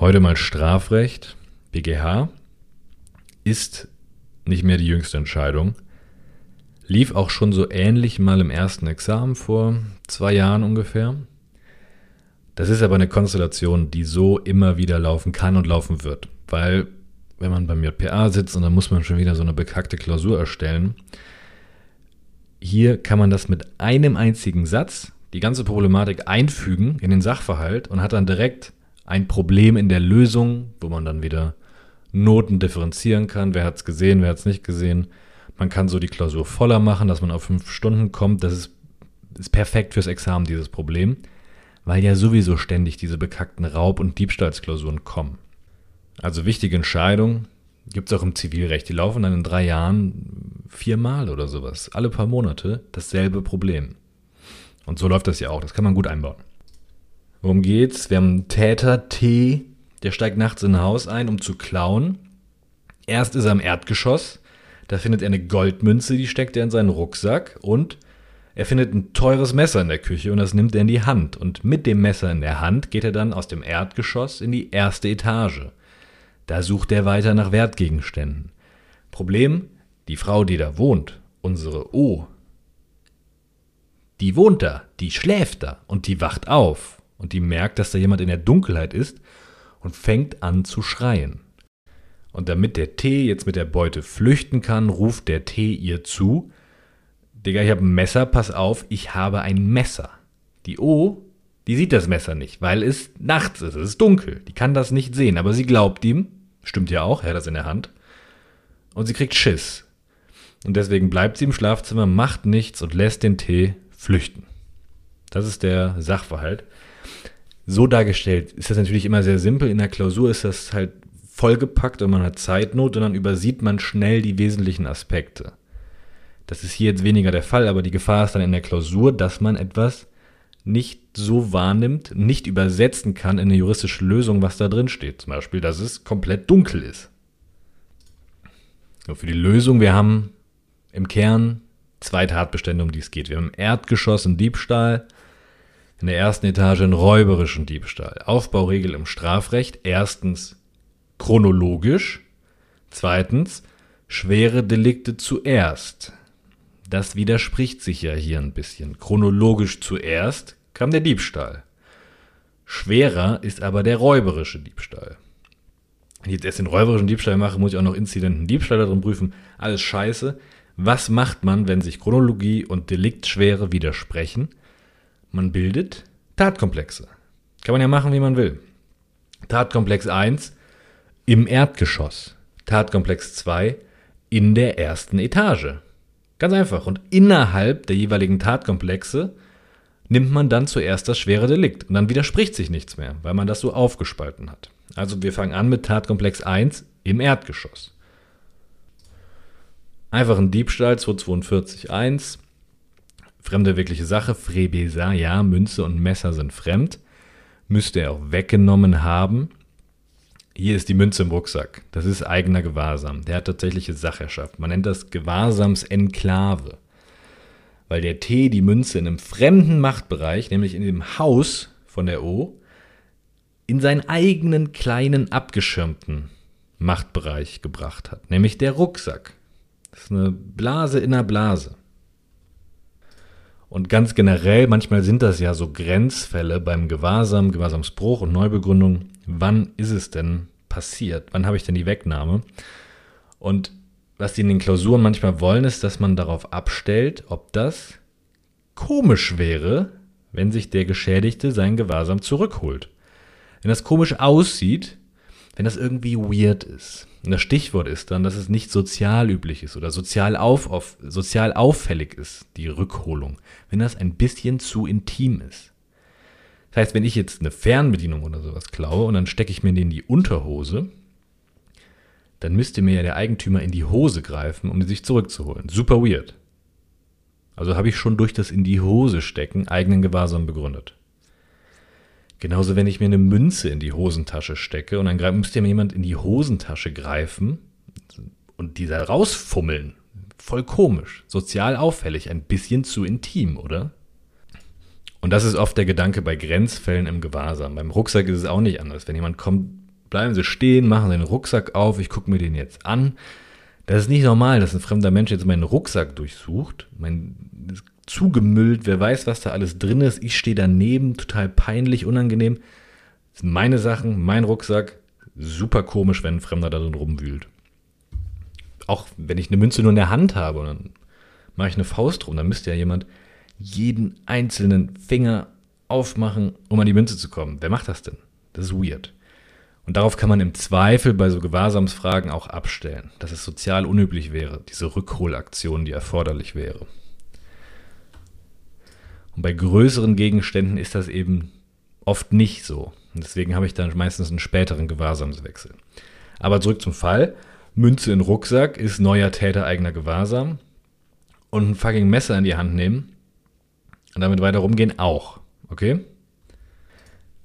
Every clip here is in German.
Heute mal Strafrecht, BGH, ist nicht mehr die jüngste Entscheidung. Lief auch schon so ähnlich mal im ersten Examen vor zwei Jahren ungefähr. Das ist aber eine Konstellation, die so immer wieder laufen kann und laufen wird. Weil, wenn man beim JPA sitzt und dann muss man schon wieder so eine bekackte Klausur erstellen, hier kann man das mit einem einzigen Satz, die ganze Problematik einfügen in den Sachverhalt und hat dann direkt ein Problem in der Lösung, wo man dann wieder Noten differenzieren kann. Wer hat es gesehen, wer hat es nicht gesehen. Man kann so die Klausur voller machen, dass man auf fünf Stunden kommt. Das ist, ist perfekt fürs Examen, dieses Problem, weil ja sowieso ständig diese bekackten Raub- und Diebstahlsklausuren kommen. Also wichtige Entscheidung gibt es auch im Zivilrecht. Die laufen dann in drei Jahren viermal oder sowas. Alle paar Monate dasselbe Problem. Und so läuft das ja auch. Das kann man gut einbauen. Worum geht's? Wir haben einen Täter T, der steigt nachts in ein Haus ein, um zu klauen. Erst ist er im Erdgeschoss, da findet er eine Goldmünze, die steckt er in seinen Rucksack und er findet ein teures Messer in der Küche und das nimmt er in die Hand. Und mit dem Messer in der Hand geht er dann aus dem Erdgeschoss in die erste Etage. Da sucht er weiter nach Wertgegenständen. Problem, die Frau, die da wohnt, unsere O, die wohnt da, die schläft da und die wacht auf und die merkt, dass da jemand in der Dunkelheit ist und fängt an zu schreien. Und damit der T jetzt mit der Beute flüchten kann, ruft der T ihr zu, Digga, ich habe ein Messer, pass auf, ich habe ein Messer. Die O, die sieht das Messer nicht, weil es nachts ist, es ist dunkel, die kann das nicht sehen, aber sie glaubt ihm, stimmt ja auch, er hat das in der Hand, und sie kriegt Schiss. Und deswegen bleibt sie im Schlafzimmer, macht nichts und lässt den T flüchten. Das ist der Sachverhalt so dargestellt ist das natürlich immer sehr simpel. In der Klausur ist das halt vollgepackt und man hat Zeitnot und dann übersieht man schnell die wesentlichen Aspekte. Das ist hier jetzt weniger der Fall, aber die Gefahr ist dann in der Klausur, dass man etwas nicht so wahrnimmt, nicht übersetzen kann in eine juristische Lösung, was da drin steht. Zum Beispiel, dass es komplett dunkel ist. So, für die Lösung, wir haben im Kern zwei Tatbestände, um die es geht. Wir haben Erdgeschoss und Diebstahl in der ersten Etage einen räuberischen Diebstahl. Aufbauregel im Strafrecht. Erstens chronologisch. Zweitens schwere Delikte zuerst. Das widerspricht sich ja hier ein bisschen. Chronologisch zuerst kam der Diebstahl. Schwerer ist aber der räuberische Diebstahl. Wenn ich jetzt erst den räuberischen Diebstahl mache, muss ich auch noch Inzidenten Diebstahl darin prüfen. Alles scheiße. Was macht man, wenn sich Chronologie und Deliktschwere widersprechen? Man bildet Tatkomplexe. Kann man ja machen, wie man will. Tatkomplex 1 im Erdgeschoss. Tatkomplex 2 in der ersten Etage. Ganz einfach. Und innerhalb der jeweiligen Tatkomplexe nimmt man dann zuerst das schwere Delikt. Und dann widerspricht sich nichts mehr, weil man das so aufgespalten hat. Also wir fangen an mit Tatkomplex 1 im Erdgeschoss. Einfach ein Diebstahl 242.1 Fremde wirkliche Sache, Frebesa, ja, Münze und Messer sind fremd. Müsste er auch weggenommen haben. Hier ist die Münze im Rucksack. Das ist eigener Gewahrsam. Der hat tatsächliche Sachherrschaft. Man nennt das Gewahrsamsenklave. Weil der T die Münze in einem fremden Machtbereich, nämlich in dem Haus von der O, in seinen eigenen kleinen abgeschirmten Machtbereich gebracht hat. Nämlich der Rucksack. Das ist eine Blase in einer Blase. Und ganz generell, manchmal sind das ja so Grenzfälle beim Gewahrsam, Gewahrsamsbruch und Neubegründung. Wann ist es denn passiert? Wann habe ich denn die Wegnahme? Und was die in den Klausuren manchmal wollen, ist, dass man darauf abstellt, ob das komisch wäre, wenn sich der Geschädigte sein Gewahrsam zurückholt. Wenn das komisch aussieht, wenn das irgendwie weird ist. Und das Stichwort ist dann, dass es nicht sozial üblich ist oder sozial, auf, auf, sozial auffällig ist, die Rückholung. Wenn das ein bisschen zu intim ist. Das heißt, wenn ich jetzt eine Fernbedienung oder sowas klaue und dann stecke ich mir den in die Unterhose, dann müsste mir ja der Eigentümer in die Hose greifen, um die sich zurückzuholen. Super weird. Also habe ich schon durch das in die Hose stecken eigenen Gewahrsam begründet. Genauso, wenn ich mir eine Münze in die Hosentasche stecke und dann müsste mir jemand in die Hosentasche greifen und die rausfummeln. Voll komisch, sozial auffällig, ein bisschen zu intim, oder? Und das ist oft der Gedanke bei Grenzfällen im Gewahrsam. Beim Rucksack ist es auch nicht anders. Wenn jemand kommt bleiben sie stehen, machen den Rucksack auf, ich gucke mir den jetzt an. Das ist nicht normal, dass ein fremder Mensch jetzt meinen Rucksack durchsucht. Mein zugemüllt, wer weiß, was da alles drin ist. Ich stehe daneben, total peinlich, unangenehm. Meine Sachen, mein Rucksack. Super komisch, wenn ein Fremder da drin rumwühlt. Auch wenn ich eine Münze nur in der Hand habe und dann mache ich eine Faust rum, dann müsste ja jemand jeden einzelnen Finger aufmachen, um an die Münze zu kommen. Wer macht das denn? Das ist weird. Und darauf kann man im Zweifel bei so Gewahrsamsfragen auch abstellen, dass es sozial unüblich wäre, diese Rückholaktion, die erforderlich wäre. Und bei größeren Gegenständen ist das eben oft nicht so. Deswegen habe ich dann meistens einen späteren Gewahrsamswechsel. Aber zurück zum Fall. Münze in Rucksack ist neuer Täter eigener Gewahrsam. Und ein fucking Messer in die Hand nehmen und damit weiter rumgehen auch. Okay?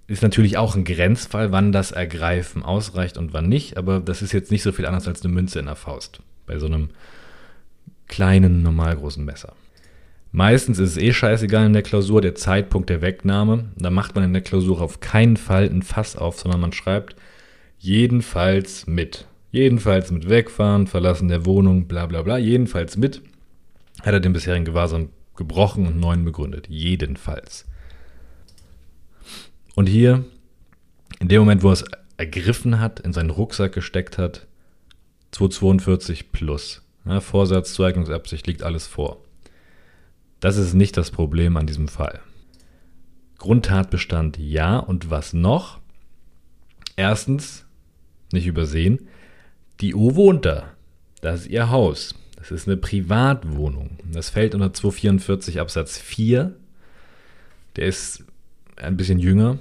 Ist natürlich auch ein Grenzfall, wann das Ergreifen ausreicht und wann nicht, aber das ist jetzt nicht so viel anders als eine Münze in der Faust. Bei so einem kleinen, normal großen Messer. Meistens ist es eh scheißegal in der Klausur der Zeitpunkt der Wegnahme. Da macht man in der Klausur auf keinen Fall ein Fass auf, sondern man schreibt jedenfalls mit. Jedenfalls mit Wegfahren, Verlassen der Wohnung, bla bla bla. Jedenfalls mit hat er den bisherigen Gewahrsam gebrochen und neuen begründet. Jedenfalls. Und hier, in dem Moment, wo er es ergriffen hat, in seinen Rucksack gesteckt hat, 242 plus. Ja, Vorsatz, Zueignungsabsicht liegt alles vor. Das ist nicht das Problem an diesem Fall. Grundtatbestand ja und was noch? Erstens, nicht übersehen, die O wohnt da. Das ist ihr Haus. Das ist eine Privatwohnung. Das fällt unter 244 Absatz 4. Der ist ein bisschen jünger.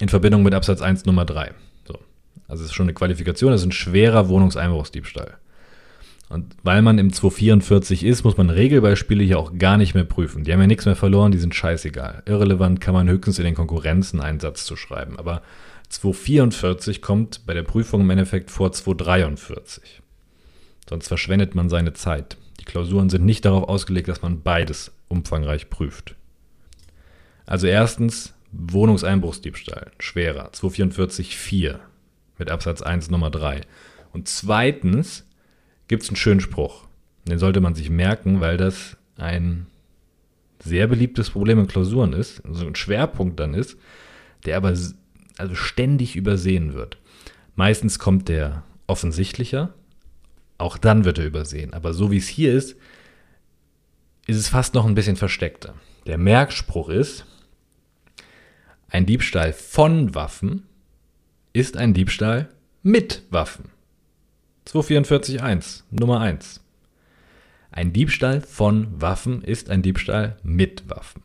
In Verbindung mit Absatz 1 Nummer 3. So. Also es ist schon eine Qualifikation, das ist ein schwerer Wohnungseinbruchsdiebstahl. Und weil man im 244 ist, muss man Regelbeispiele hier auch gar nicht mehr prüfen. Die haben ja nichts mehr verloren, die sind scheißegal. Irrelevant kann man höchstens in den Konkurrenzen einen Satz zu schreiben. Aber 244 kommt bei der Prüfung im Endeffekt vor 243. Sonst verschwendet man seine Zeit. Die Klausuren sind nicht darauf ausgelegt, dass man beides umfangreich prüft. Also erstens Wohnungseinbruchsdiebstahl, schwerer, 244 4 mit Absatz 1 Nummer 3. Und zweitens gibt es einen schönen Spruch. Den sollte man sich merken, weil das ein sehr beliebtes Problem in Klausuren ist, also ein Schwerpunkt dann ist, der aber also ständig übersehen wird. Meistens kommt der offensichtlicher, auch dann wird er übersehen. Aber so wie es hier ist, ist es fast noch ein bisschen versteckter. Der Merkspruch ist, ein Diebstahl von Waffen ist ein Diebstahl mit Waffen. 244.1, Nummer 1. Ein Diebstahl von Waffen ist ein Diebstahl mit Waffen.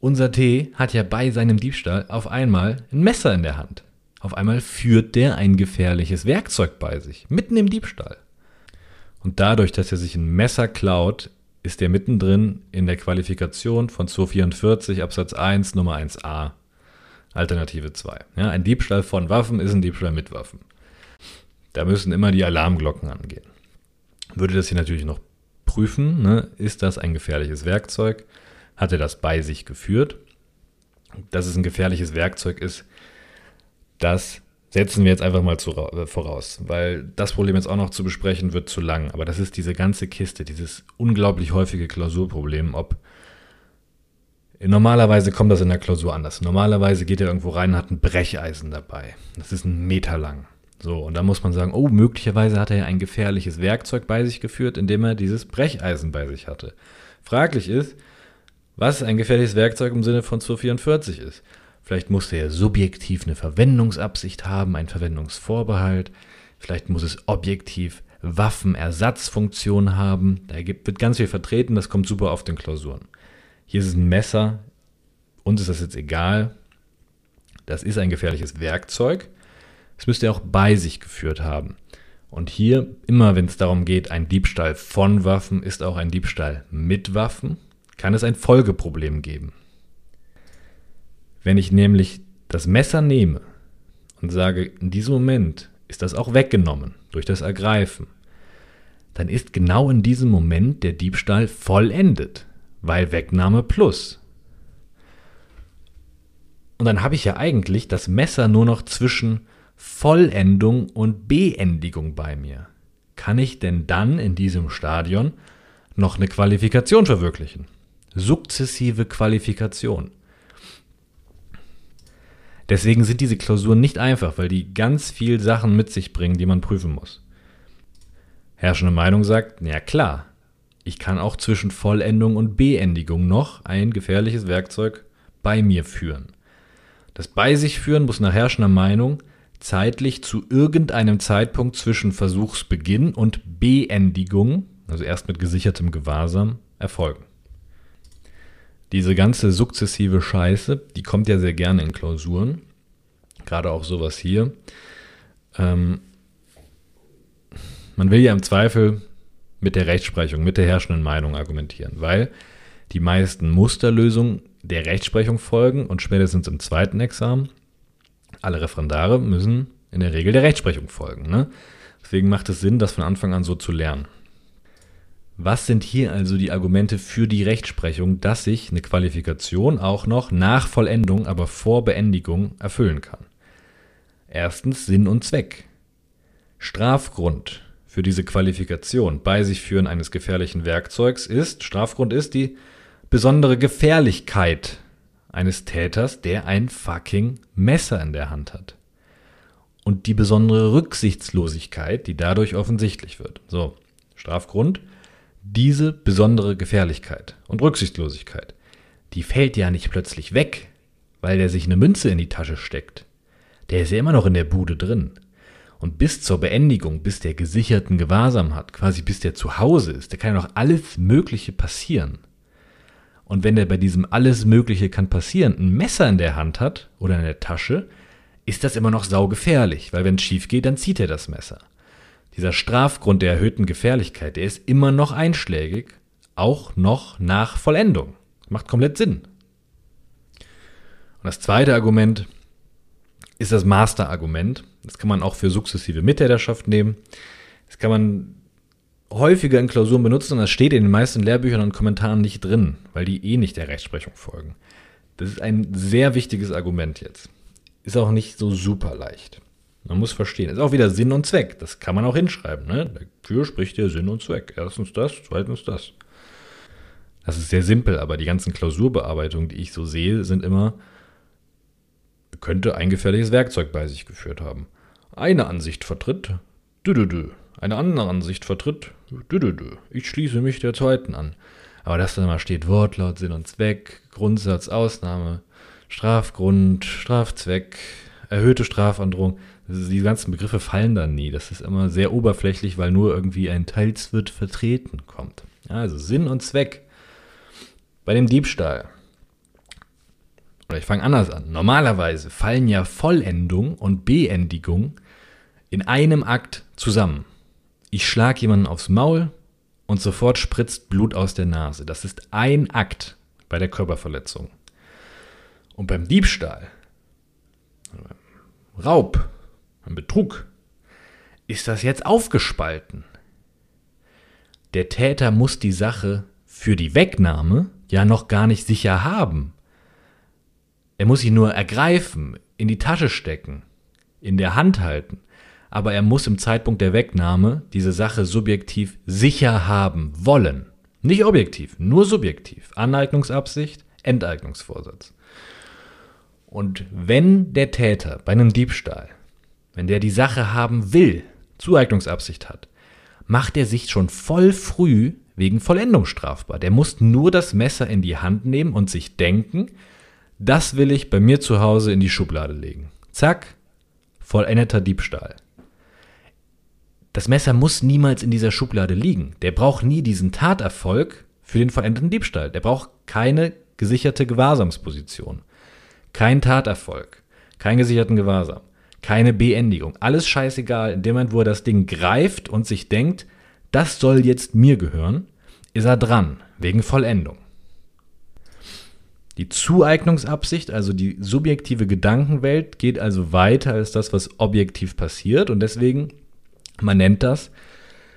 Unser T hat ja bei seinem Diebstahl auf einmal ein Messer in der Hand. Auf einmal führt der ein gefährliches Werkzeug bei sich, mitten im Diebstahl. Und dadurch, dass er sich ein Messer klaut, ist er mittendrin in der Qualifikation von 244 Absatz 1 Nummer 1a, Alternative 2. Ja, ein Diebstahl von Waffen ist ein Diebstahl mit Waffen. Da müssen immer die Alarmglocken angehen. Würde das hier natürlich noch prüfen, ne? ist das ein gefährliches Werkzeug? Hat er das bei sich geführt? Dass es ein gefährliches Werkzeug ist, das setzen wir jetzt einfach mal zu, äh, voraus, weil das Problem jetzt auch noch zu besprechen wird zu lang. Aber das ist diese ganze Kiste, dieses unglaublich häufige Klausurproblem, ob Normalerweise kommt das in der Klausur anders. Normalerweise geht er irgendwo rein und hat ein Brecheisen dabei. Das ist ein Meter lang. So, und da muss man sagen, oh, möglicherweise hat er ja ein gefährliches Werkzeug bei sich geführt, indem er dieses Brecheisen bei sich hatte. Fraglich ist, was ein gefährliches Werkzeug im Sinne von 244 ist. Vielleicht muss er subjektiv eine Verwendungsabsicht haben, einen Verwendungsvorbehalt. Vielleicht muss es objektiv Waffenersatzfunktion haben. Da wird ganz viel vertreten, das kommt super auf den Klausuren. Hier ist es ein Messer, uns ist das jetzt egal. Das ist ein gefährliches Werkzeug. Es müsste er auch bei sich geführt haben. Und hier, immer wenn es darum geht, ein Diebstahl von Waffen ist auch ein Diebstahl mit Waffen, kann es ein Folgeproblem geben. Wenn ich nämlich das Messer nehme und sage, in diesem Moment ist das auch weggenommen durch das Ergreifen, dann ist genau in diesem Moment der Diebstahl vollendet, weil Wegnahme plus. Und dann habe ich ja eigentlich das Messer nur noch zwischen Vollendung und Beendigung bei mir. Kann ich denn dann in diesem Stadion noch eine Qualifikation verwirklichen? Sukzessive Qualifikation. Deswegen sind diese Klausuren nicht einfach, weil die ganz viel Sachen mit sich bringen, die man prüfen muss. Herrschende Meinung sagt, ja klar, ich kann auch zwischen Vollendung und Beendigung noch ein gefährliches Werkzeug bei mir führen. Das bei sich führen muss nach herrschender Meinung zeitlich zu irgendeinem Zeitpunkt zwischen Versuchsbeginn und Beendigung, also erst mit gesichertem Gewahrsam, erfolgen. Diese ganze sukzessive Scheiße, die kommt ja sehr gerne in Klausuren. Gerade auch sowas hier. Ähm, man will ja im Zweifel mit der Rechtsprechung, mit der herrschenden Meinung argumentieren, weil die meisten Musterlösungen der Rechtsprechung folgen und spätestens im zweiten Examen alle Referendare müssen in der Regel der Rechtsprechung folgen. Ne? Deswegen macht es Sinn, das von Anfang an so zu lernen. Was sind hier also die Argumente für die Rechtsprechung, dass sich eine Qualifikation auch noch nach Vollendung, aber vor Beendigung erfüllen kann? Erstens Sinn und Zweck. Strafgrund für diese Qualifikation bei sich führen eines gefährlichen Werkzeugs ist, Strafgrund ist die besondere Gefährlichkeit eines Täters, der ein fucking Messer in der Hand hat. Und die besondere Rücksichtslosigkeit, die dadurch offensichtlich wird. So, Strafgrund diese besondere Gefährlichkeit und Rücksichtslosigkeit, die fällt ja nicht plötzlich weg, weil der sich eine Münze in die Tasche steckt. Der ist ja immer noch in der Bude drin. Und bis zur Beendigung, bis der gesicherten Gewahrsam hat, quasi bis der zu Hause ist, da kann ja noch alles Mögliche passieren. Und wenn der bei diesem alles Mögliche kann passieren ein Messer in der Hand hat oder in der Tasche, ist das immer noch saugefährlich, weil wenn es schief geht, dann zieht er das Messer dieser Strafgrund der erhöhten Gefährlichkeit, der ist immer noch einschlägig, auch noch nach Vollendung. Macht komplett Sinn. Und das zweite Argument ist das Master-Argument. Das kann man auch für sukzessive Mittäterschaft nehmen. Das kann man häufiger in Klausuren benutzen und das steht in den meisten Lehrbüchern und Kommentaren nicht drin, weil die eh nicht der Rechtsprechung folgen. Das ist ein sehr wichtiges Argument jetzt. Ist auch nicht so super leicht. Man muss verstehen. Ist auch wieder Sinn und Zweck. Das kann man auch hinschreiben. Ne? Dafür spricht der Sinn und Zweck. Erstens das, zweitens das. Das ist sehr simpel, aber die ganzen Klausurbearbeitungen, die ich so sehe, sind immer, könnte ein gefährliches Werkzeug bei sich geführt haben. Eine Ansicht vertritt, dü, dü, dü. Eine andere Ansicht vertritt. Ich schließe mich der zweiten an. Aber dass dann mal steht Wortlaut, Sinn und Zweck, Grundsatz, Ausnahme, Strafgrund, Strafzweck, erhöhte Strafandrohung, die ganzen Begriffe fallen dann nie. Das ist immer sehr oberflächlich, weil nur irgendwie ein Teils wird vertreten kommt. Also Sinn und Zweck. Bei dem Diebstahl. Oder ich fange anders an. Normalerweise fallen ja Vollendung und Beendigung in einem Akt zusammen. Ich schlage jemanden aufs Maul und sofort spritzt Blut aus der Nase. Das ist ein Akt bei der Körperverletzung. Und beim Diebstahl, Raub, ein Betrug, ist das jetzt aufgespalten. Der Täter muss die Sache für die Wegnahme ja noch gar nicht sicher haben. Er muss sie nur ergreifen, in die Tasche stecken, in der Hand halten, aber er muss im Zeitpunkt der Wegnahme diese Sache subjektiv sicher haben wollen. Nicht objektiv, nur subjektiv. Aneignungsabsicht, Enteignungsvorsatz. Und wenn der Täter bei einem Diebstahl wenn der die Sache haben will, Zueignungsabsicht hat, macht er sich schon voll früh wegen Vollendung strafbar. Der muss nur das Messer in die Hand nehmen und sich denken, das will ich bei mir zu Hause in die Schublade legen. Zack, vollendeter Diebstahl. Das Messer muss niemals in dieser Schublade liegen. Der braucht nie diesen Taterfolg für den vollendeten Diebstahl. Der braucht keine gesicherte Gewahrsamsposition. Kein Taterfolg. Keinen gesicherten Gewahrsam keine Beendigung. Alles scheißegal. In dem Moment, wo er das Ding greift und sich denkt, das soll jetzt mir gehören, ist er dran, wegen Vollendung. Die Zueignungsabsicht, also die subjektive Gedankenwelt, geht also weiter als das, was objektiv passiert. Und deswegen, man nennt das,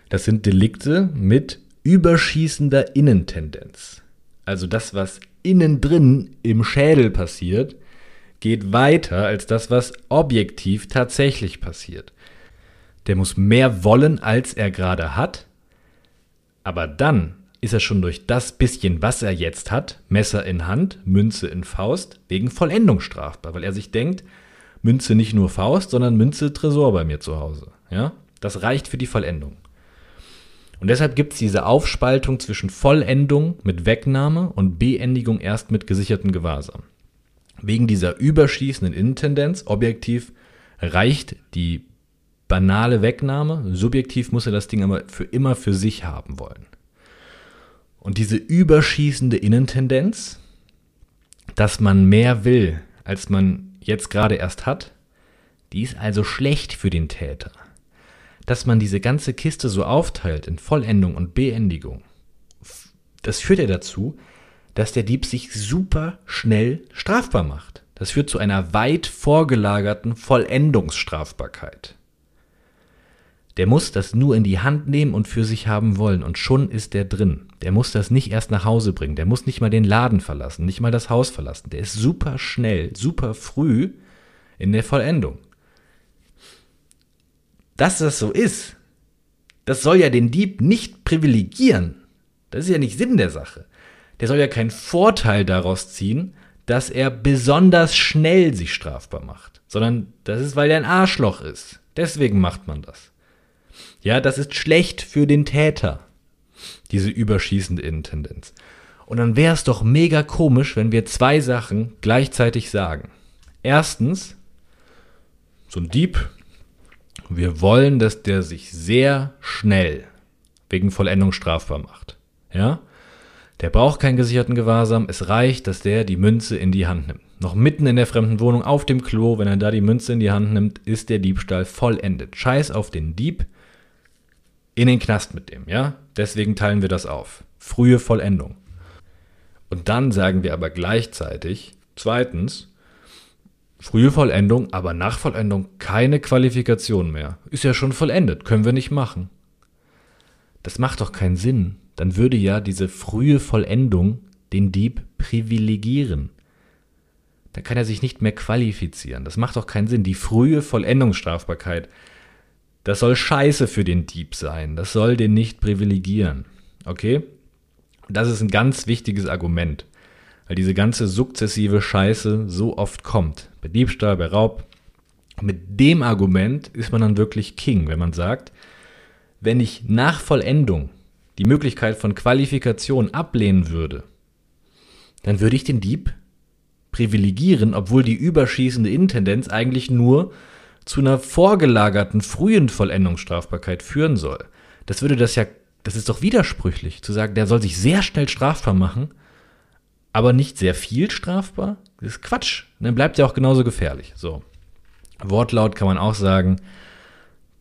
das sind Delikte mit überschießender Innentendenz. Also das, was innen drin im Schädel passiert, geht weiter als das, was objektiv tatsächlich passiert. Der muss mehr wollen, als er gerade hat, aber dann ist er schon durch das bisschen, was er jetzt hat, Messer in Hand, Münze in Faust, wegen Vollendung strafbar, weil er sich denkt, Münze nicht nur Faust, sondern Münze Tresor bei mir zu Hause. Ja? Das reicht für die Vollendung. Und deshalb gibt es diese Aufspaltung zwischen Vollendung mit Wegnahme und Beendigung erst mit gesicherten Gewahrsam. Wegen dieser überschießenden Innentendenz, objektiv reicht die banale Wegnahme, subjektiv muss er das Ding aber für immer für sich haben wollen. Und diese überschießende Innentendenz, dass man mehr will, als man jetzt gerade erst hat, die ist also schlecht für den Täter. Dass man diese ganze Kiste so aufteilt in Vollendung und Beendigung, das führt ja dazu, dass der Dieb sich super schnell strafbar macht. Das führt zu einer weit vorgelagerten Vollendungsstrafbarkeit. Der muss das nur in die Hand nehmen und für sich haben wollen und schon ist der drin. Der muss das nicht erst nach Hause bringen, der muss nicht mal den Laden verlassen, nicht mal das Haus verlassen. Der ist super schnell, super früh in der Vollendung. Dass das so ist, das soll ja den Dieb nicht privilegieren. Das ist ja nicht Sinn der Sache. Der soll ja keinen Vorteil daraus ziehen, dass er besonders schnell sich strafbar macht, sondern das ist, weil er ein Arschloch ist. Deswegen macht man das. Ja, das ist schlecht für den Täter, diese überschießende Innentendenz. Und dann wäre es doch mega komisch, wenn wir zwei Sachen gleichzeitig sagen. Erstens, so ein Dieb, wir wollen, dass der sich sehr schnell wegen Vollendung strafbar macht. Ja? Der braucht keinen gesicherten Gewahrsam. Es reicht, dass der die Münze in die Hand nimmt. Noch mitten in der fremden Wohnung auf dem Klo, wenn er da die Münze in die Hand nimmt, ist der Diebstahl vollendet. Scheiß auf den Dieb in den Knast mit dem, ja? Deswegen teilen wir das auf. Frühe Vollendung. Und dann sagen wir aber gleichzeitig, zweitens, frühe Vollendung, aber nach Vollendung keine Qualifikation mehr. Ist ja schon vollendet, können wir nicht machen. Das macht doch keinen Sinn. Dann würde ja diese frühe Vollendung den Dieb privilegieren. Da kann er sich nicht mehr qualifizieren. Das macht doch keinen Sinn. Die frühe Vollendungsstrafbarkeit das soll scheiße für den Dieb sein. Das soll den nicht privilegieren. Okay? Das ist ein ganz wichtiges Argument. Weil diese ganze sukzessive Scheiße so oft kommt. Bei Diebstahl, bei Raub. Mit dem Argument ist man dann wirklich King, wenn man sagt, wenn ich nach Vollendung die Möglichkeit von Qualifikation ablehnen würde, dann würde ich den Dieb privilegieren, obwohl die überschießende Intendenz eigentlich nur zu einer vorgelagerten frühen Vollendungsstrafbarkeit führen soll. Das würde das ja, das ist doch widersprüchlich, zu sagen, der soll sich sehr schnell strafbar machen, aber nicht sehr viel strafbar. Das ist Quatsch. Dann bleibt ja auch genauso gefährlich. So. Wortlaut kann man auch sagen,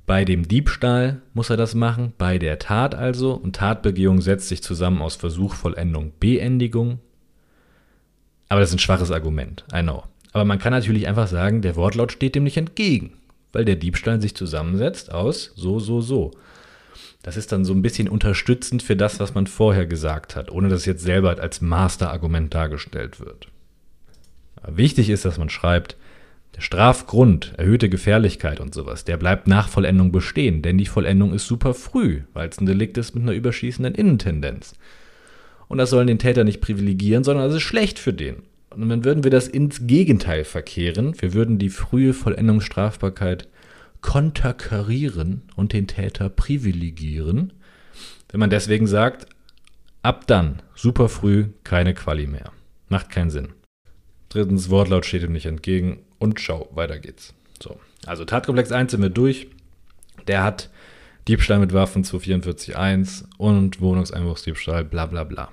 bei dem Diebstahl muss er das machen, bei der Tat also. Und Tatbegehung setzt sich zusammen aus Versuch, Vollendung, Beendigung. Aber das ist ein schwaches Argument. I know. Aber man kann natürlich einfach sagen, der Wortlaut steht dem nicht entgegen, weil der Diebstahl sich zusammensetzt aus so, so, so. Das ist dann so ein bisschen unterstützend für das, was man vorher gesagt hat, ohne dass es jetzt selber als Masterargument dargestellt wird. Wichtig ist, dass man schreibt, der Strafgrund, erhöhte Gefährlichkeit und sowas, der bleibt nach Vollendung bestehen, denn die Vollendung ist super früh, weil es ein Delikt ist mit einer überschießenden Innentendenz. Und das sollen den Täter nicht privilegieren, sondern es ist schlecht für den. Und dann würden wir das ins Gegenteil verkehren. Wir würden die frühe Vollendungsstrafbarkeit konterkarieren und den Täter privilegieren, wenn man deswegen sagt, ab dann, super früh, keine Quali mehr. Macht keinen Sinn. Drittens, Wortlaut steht ihm nicht entgegen und schau, weiter geht's. So, also Tatkomplex 1 sind wir durch. Der hat Diebstahl mit Waffen 244.1 und Wohnungseinbruchsdiebstahl, bla bla bla.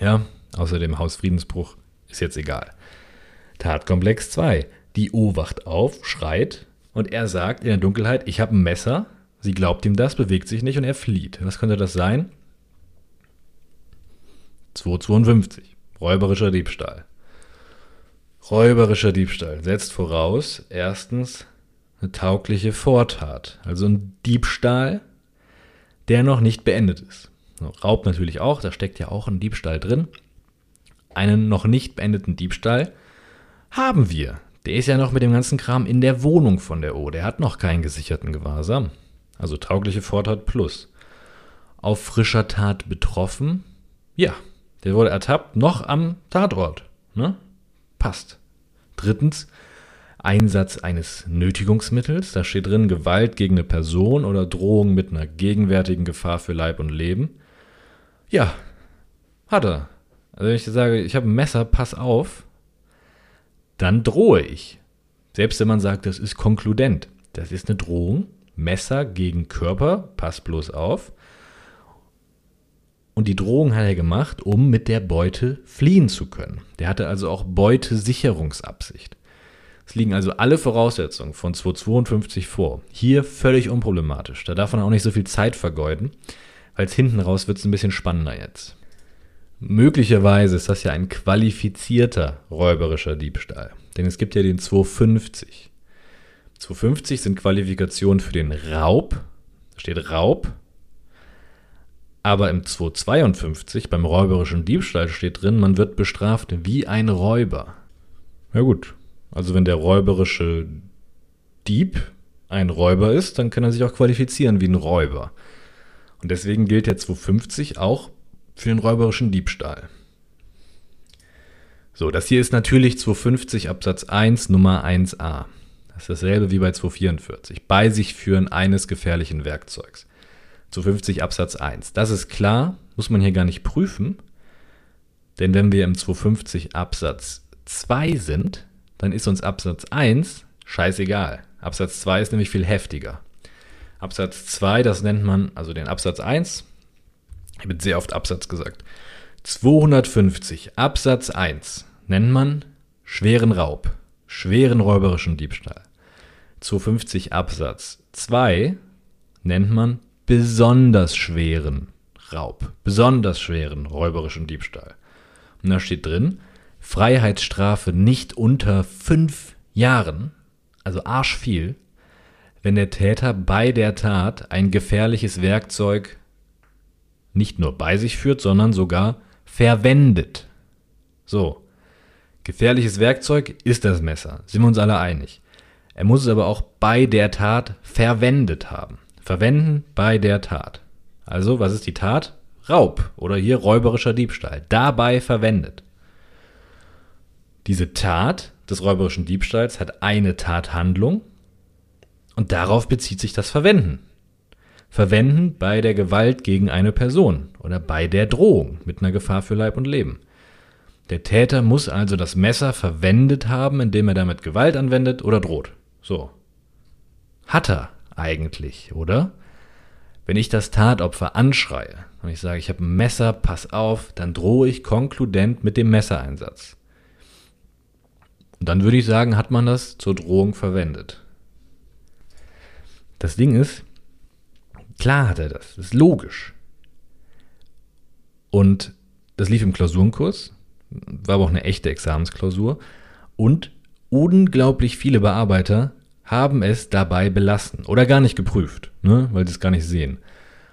Ja, außerdem Hausfriedensbruch ist jetzt egal. Tatkomplex 2. Die O wacht auf, schreit und er sagt in der Dunkelheit, ich habe ein Messer. Sie glaubt ihm das, bewegt sich nicht und er flieht. Was könnte das sein? 252. Räuberischer Diebstahl. Räuberischer Diebstahl setzt voraus, erstens, eine taugliche Vortat. Also ein Diebstahl, der noch nicht beendet ist. Raub natürlich auch, da steckt ja auch ein Diebstahl drin einen noch nicht beendeten Diebstahl Haben wir. Der ist ja noch mit dem ganzen Kram in der Wohnung von der O. Der hat noch keinen gesicherten Gewahrsam. Also taugliche Vortat plus. Auf frischer Tat betroffen? Ja, der wurde ertappt, noch am Tatort. Ne? Passt. Drittens, Einsatz eines Nötigungsmittels. Da steht drin Gewalt gegen eine Person oder Drohung mit einer gegenwärtigen Gefahr für Leib und Leben. Ja, hat er. Also wenn ich sage, ich habe ein Messer, pass auf, dann drohe ich. Selbst wenn man sagt, das ist konkludent. Das ist eine Drohung. Messer gegen Körper, pass bloß auf. Und die Drohung hat er gemacht, um mit der Beute fliehen zu können. Der hatte also auch Beutesicherungsabsicht. Es liegen also alle Voraussetzungen von 252 vor. Hier völlig unproblematisch. Da darf man auch nicht so viel Zeit vergeuden, weil es hinten raus wird es ein bisschen spannender jetzt. Möglicherweise ist das ja ein qualifizierter räuberischer Diebstahl. Denn es gibt ja den 250. 250 sind Qualifikationen für den Raub. Da steht Raub. Aber im 252 beim räuberischen Diebstahl steht drin, man wird bestraft wie ein Räuber. Ja gut, also wenn der räuberische Dieb ein Räuber ist, dann kann er sich auch qualifizieren wie ein Räuber. Und deswegen gilt der 250 auch für den räuberischen Diebstahl. So, das hier ist natürlich 250 Absatz 1 Nummer 1a. Das ist dasselbe wie bei 244. Bei sich führen eines gefährlichen Werkzeugs. 250 Absatz 1. Das ist klar, muss man hier gar nicht prüfen. Denn wenn wir im 250 Absatz 2 sind, dann ist uns Absatz 1 scheißegal. Absatz 2 ist nämlich viel heftiger. Absatz 2, das nennt man, also den Absatz 1, ich wird sehr oft Absatz gesagt. 250 Absatz 1 nennt man schweren Raub, schweren räuberischen Diebstahl. 250 Absatz 2 nennt man besonders schweren Raub, besonders schweren räuberischen Diebstahl. Und da steht drin, Freiheitsstrafe nicht unter fünf Jahren, also arschviel, wenn der Täter bei der Tat ein gefährliches Werkzeug nicht nur bei sich führt, sondern sogar verwendet. So. Gefährliches Werkzeug ist das Messer, sind wir uns alle einig. Er muss es aber auch bei der Tat verwendet haben. Verwenden bei der Tat. Also, was ist die Tat? Raub oder hier räuberischer Diebstahl. Dabei verwendet. Diese Tat des räuberischen Diebstahls hat eine Tathandlung und darauf bezieht sich das Verwenden. Verwenden bei der Gewalt gegen eine Person oder bei der Drohung mit einer Gefahr für Leib und Leben. Der Täter muss also das Messer verwendet haben, indem er damit Gewalt anwendet oder droht. So. Hat er eigentlich, oder? Wenn ich das Tatopfer anschreie und ich sage, ich habe ein Messer, pass auf, dann drohe ich konkludent mit dem Messereinsatz. Und dann würde ich sagen, hat man das zur Drohung verwendet. Das Ding ist, klar hat er das, das ist logisch. Und das lief im Klausurenkurs, war aber auch eine echte Examensklausur. Und unglaublich viele Bearbeiter haben es dabei belassen oder gar nicht geprüft, ne, weil sie es gar nicht sehen.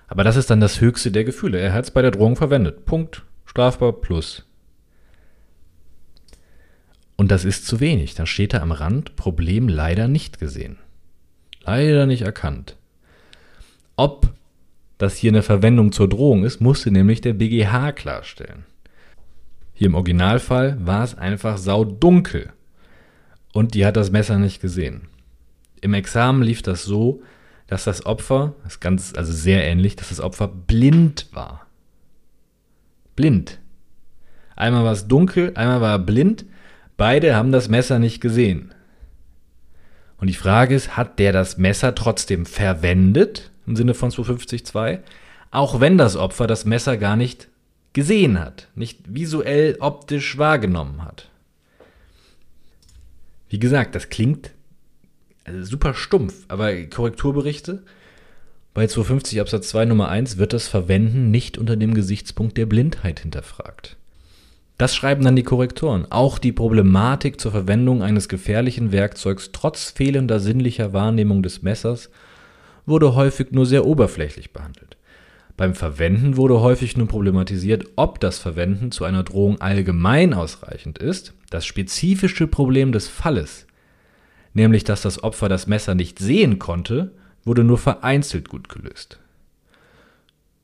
Aber das ist dann das höchste der Gefühle. Er hat es bei der Drohung verwendet. Punkt. Strafbar plus. Und das ist zu wenig. Da steht da am Rand, Problem leider nicht gesehen. Leider nicht erkannt. Ob das hier eine Verwendung zur Drohung ist, musste nämlich der BGH klarstellen. Hier im Originalfall war es einfach saudunkel. Und die hat das Messer nicht gesehen. Im Examen lief das so, dass das Opfer, das ganz, also sehr ähnlich, dass das Opfer blind war. Blind. Einmal war es dunkel, einmal war er blind Beide haben das Messer nicht gesehen. Und die Frage ist, hat der das Messer trotzdem verwendet, im Sinne von 250.2, auch wenn das Opfer das Messer gar nicht gesehen hat, nicht visuell optisch wahrgenommen hat. Wie gesagt, das klingt also super stumpf, aber Korrekturberichte bei 250 Absatz 2 Nummer 1 wird das Verwenden nicht unter dem Gesichtspunkt der Blindheit hinterfragt. Das schreiben dann die Korrektoren. Auch die Problematik zur Verwendung eines gefährlichen Werkzeugs trotz fehlender sinnlicher Wahrnehmung des Messers wurde häufig nur sehr oberflächlich behandelt. Beim Verwenden wurde häufig nur problematisiert, ob das Verwenden zu einer Drohung allgemein ausreichend ist. Das spezifische Problem des Falles, nämlich dass das Opfer das Messer nicht sehen konnte, wurde nur vereinzelt gut gelöst.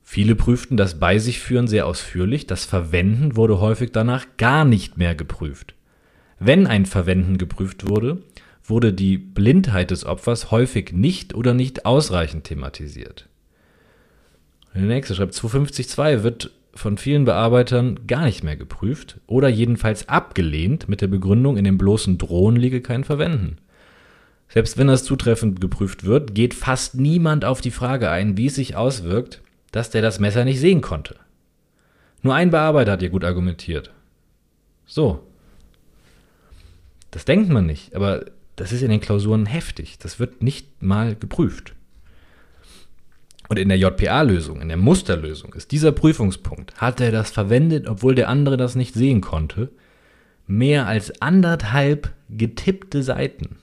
Viele prüften das Bei sich führen sehr ausführlich, das Verwenden wurde häufig danach gar nicht mehr geprüft. Wenn ein Verwenden geprüft wurde, wurde die Blindheit des Opfers häufig nicht oder nicht ausreichend thematisiert. Der nächste schreibt, 250.2 wird von vielen Bearbeitern gar nicht mehr geprüft oder jedenfalls abgelehnt mit der Begründung, in dem bloßen Drohen liege kein Verwenden. Selbst wenn das zutreffend geprüft wird, geht fast niemand auf die Frage ein, wie es sich auswirkt, dass der das Messer nicht sehen konnte. Nur ein Bearbeiter hat hier gut argumentiert. So. Das denkt man nicht, aber das ist in den Klausuren heftig. Das wird nicht mal geprüft. Und in der JPA-Lösung, in der Musterlösung, ist dieser Prüfungspunkt, hat er das verwendet, obwohl der andere das nicht sehen konnte, mehr als anderthalb getippte Seiten.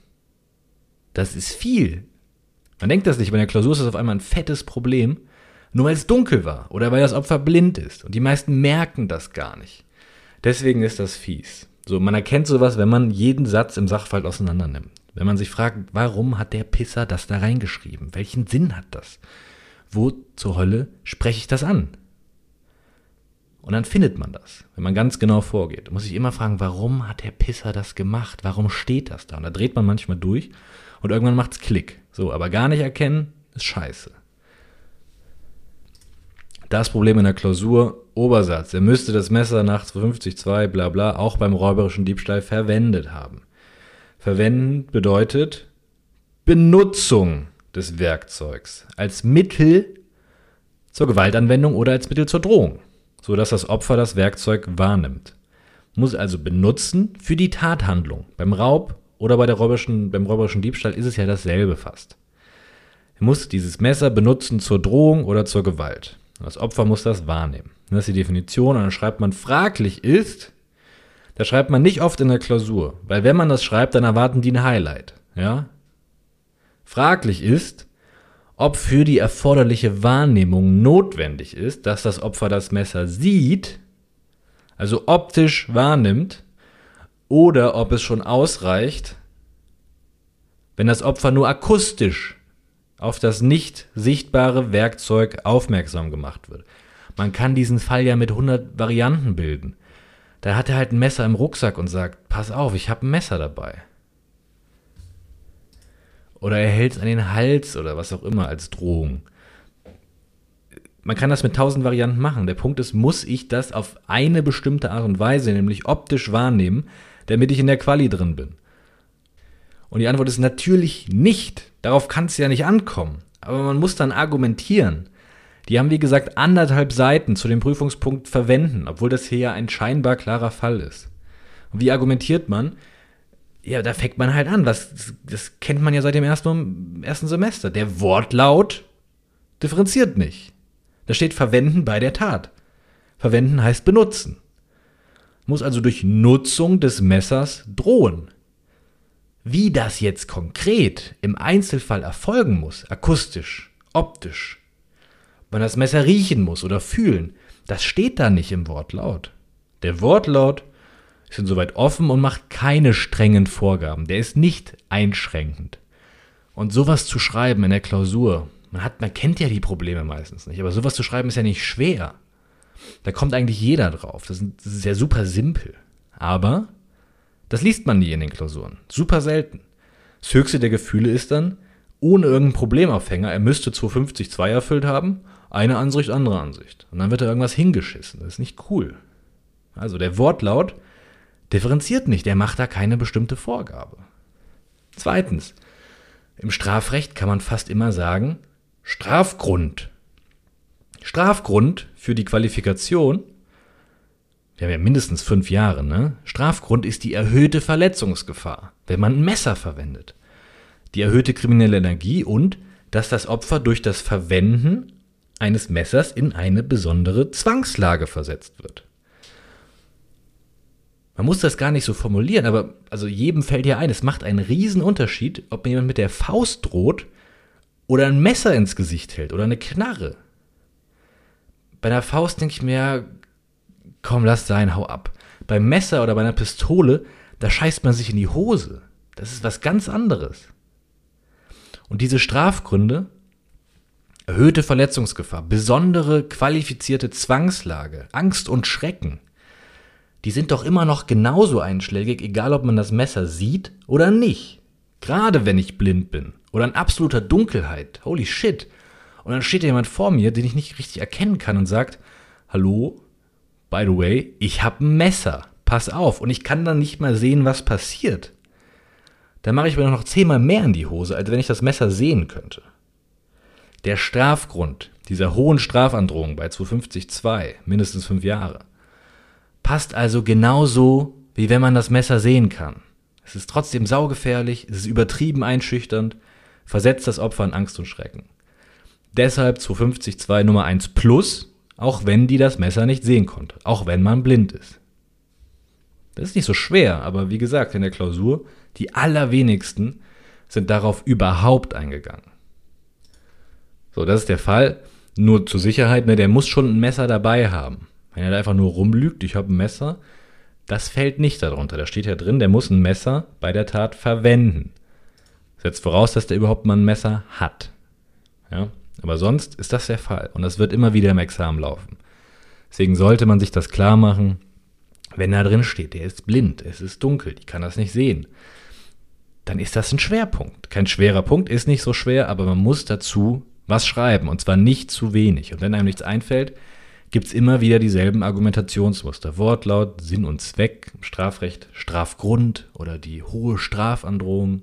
Das ist viel. Man denkt das nicht, bei der Klausur ist das auf einmal ein fettes Problem, nur weil es dunkel war oder weil das Opfer blind ist. Und die meisten merken das gar nicht. Deswegen ist das fies. So, man erkennt sowas, wenn man jeden Satz im Sachverhalt auseinander nimmt. Wenn man sich fragt, warum hat der Pisser das da reingeschrieben? Welchen Sinn hat das? wo zur Hölle spreche ich das an? Und dann findet man das, wenn man ganz genau vorgeht. Muss ich immer fragen, warum hat der Pisser das gemacht? Warum steht das da? Und da dreht man manchmal durch und irgendwann macht es Klick. So, aber gar nicht erkennen, ist scheiße. Das Problem in der Klausur, Obersatz. Er müsste das Messer nach 252 bla bla auch beim räuberischen Diebstahl verwendet haben. Verwenden bedeutet Benutzung des Werkzeugs als Mittel zur Gewaltanwendung oder als Mittel zur Drohung, sodass das Opfer das Werkzeug wahrnimmt. Muss also benutzen für die Tathandlung. Beim Raub oder bei der räuberischen, beim räuberischen Diebstahl ist es ja dasselbe fast. Er muss dieses Messer benutzen zur Drohung oder zur Gewalt. Das Opfer muss das wahrnehmen. Das ist die Definition und dann schreibt man fraglich ist, da schreibt man nicht oft in der Klausur, weil wenn man das schreibt, dann erwarten die ein Highlight. Ja? Fraglich ist, ob für die erforderliche Wahrnehmung notwendig ist, dass das Opfer das Messer sieht, also optisch wahrnimmt, oder ob es schon ausreicht, wenn das Opfer nur akustisch auf das nicht sichtbare Werkzeug aufmerksam gemacht wird. Man kann diesen Fall ja mit 100 Varianten bilden. Da hat er halt ein Messer im Rucksack und sagt, pass auf, ich habe ein Messer dabei. Oder er hält es an den Hals oder was auch immer als Drohung. Man kann das mit tausend Varianten machen. Der Punkt ist, muss ich das auf eine bestimmte Art und Weise, nämlich optisch wahrnehmen, damit ich in der Quali drin bin? Und die Antwort ist natürlich nicht. Darauf kann es ja nicht ankommen. Aber man muss dann argumentieren. Die haben, wie gesagt, anderthalb Seiten zu dem Prüfungspunkt verwenden, obwohl das hier ja ein scheinbar klarer Fall ist. Und wie argumentiert man? ja, da fängt man halt an. Das, das kennt man ja seit dem ersten, ersten Semester. Der Wortlaut differenziert nicht. Da steht verwenden bei der Tat. Verwenden heißt benutzen. Muss also durch Nutzung des Messers drohen. Wie das jetzt konkret im Einzelfall erfolgen muss, akustisch, optisch, man das Messer riechen muss oder fühlen, das steht da nicht im Wortlaut. Der Wortlaut ist insoweit offen und macht keine strengen Vorgaben. Der ist nicht einschränkend. Und sowas zu schreiben in der Klausur, man hat, man kennt ja die Probleme meistens nicht, aber sowas zu schreiben ist ja nicht schwer. Da kommt eigentlich jeder drauf. Das ist ja super simpel. Aber das liest man nie in den Klausuren. Super selten. Das höchste der Gefühle ist dann, ohne irgendeinen Problemaufhänger, er müsste 250 2 erfüllt haben, eine Ansicht, andere Ansicht. Und dann wird da irgendwas hingeschissen. Das ist nicht cool. Also der Wortlaut differenziert nicht, er macht da keine bestimmte Vorgabe. Zweitens, im Strafrecht kann man fast immer sagen, Strafgrund. Strafgrund für die Qualifikation, wir haben ja mindestens fünf Jahre, ne? Strafgrund ist die erhöhte Verletzungsgefahr, wenn man ein Messer verwendet. Die erhöhte kriminelle Energie und dass das Opfer durch das Verwenden eines Messers in eine besondere Zwangslage versetzt wird. Man muss das gar nicht so formulieren, aber also jedem fällt ja ein, es macht einen riesen Unterschied, ob mir jemand mit der Faust droht oder ein Messer ins Gesicht hält oder eine Knarre. Bei einer Faust denke ich mir, komm, lass sein, hau ab. Beim Messer oder bei einer Pistole, da scheißt man sich in die Hose. Das ist was ganz anderes. Und diese Strafgründe, erhöhte Verletzungsgefahr, besondere qualifizierte Zwangslage, Angst und Schrecken, die sind doch immer noch genauso einschlägig, egal ob man das Messer sieht oder nicht. Gerade wenn ich blind bin oder in absoluter Dunkelheit. Holy shit. Und dann steht jemand vor mir, den ich nicht richtig erkennen kann und sagt, hallo, by the way, ich habe ein Messer. Pass auf. Und ich kann dann nicht mal sehen, was passiert. Dann mache ich mir noch zehnmal mehr in die Hose, als wenn ich das Messer sehen könnte. Der Strafgrund dieser hohen Strafandrohung bei 250.2, mindestens fünf Jahre, passt also genauso, wie wenn man das Messer sehen kann. Es ist trotzdem saugefährlich, es ist übertrieben einschüchternd, versetzt das Opfer in Angst und Schrecken. Deshalb 250.2 Nummer 1 plus, auch wenn die das Messer nicht sehen konnte, auch wenn man blind ist. Das ist nicht so schwer, aber wie gesagt, in der Klausur, die allerwenigsten sind darauf überhaupt eingegangen. So, das ist der Fall. Nur zur Sicherheit, ne, der muss schon ein Messer dabei haben. Wenn er da einfach nur rumlügt, ich habe ein Messer, das fällt nicht darunter. Da steht ja drin, der muss ein Messer bei der Tat verwenden. Setzt voraus, dass der überhaupt mal ein Messer hat. Ja? Aber sonst ist das der Fall. Und das wird immer wieder im Examen laufen. Deswegen sollte man sich das klar machen, wenn da drin steht, der ist blind, es ist dunkel, ich kann das nicht sehen, dann ist das ein Schwerpunkt. Kein schwerer Punkt, ist nicht so schwer, aber man muss dazu was schreiben und zwar nicht zu wenig. Und wenn einem nichts einfällt, gibt es immer wieder dieselben Argumentationsmuster. Wortlaut, Sinn und Zweck, Strafrecht, Strafgrund oder die hohe Strafandrohung.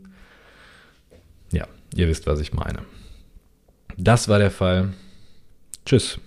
Ja, ihr wisst, was ich meine. Das war der Fall. Tschüss.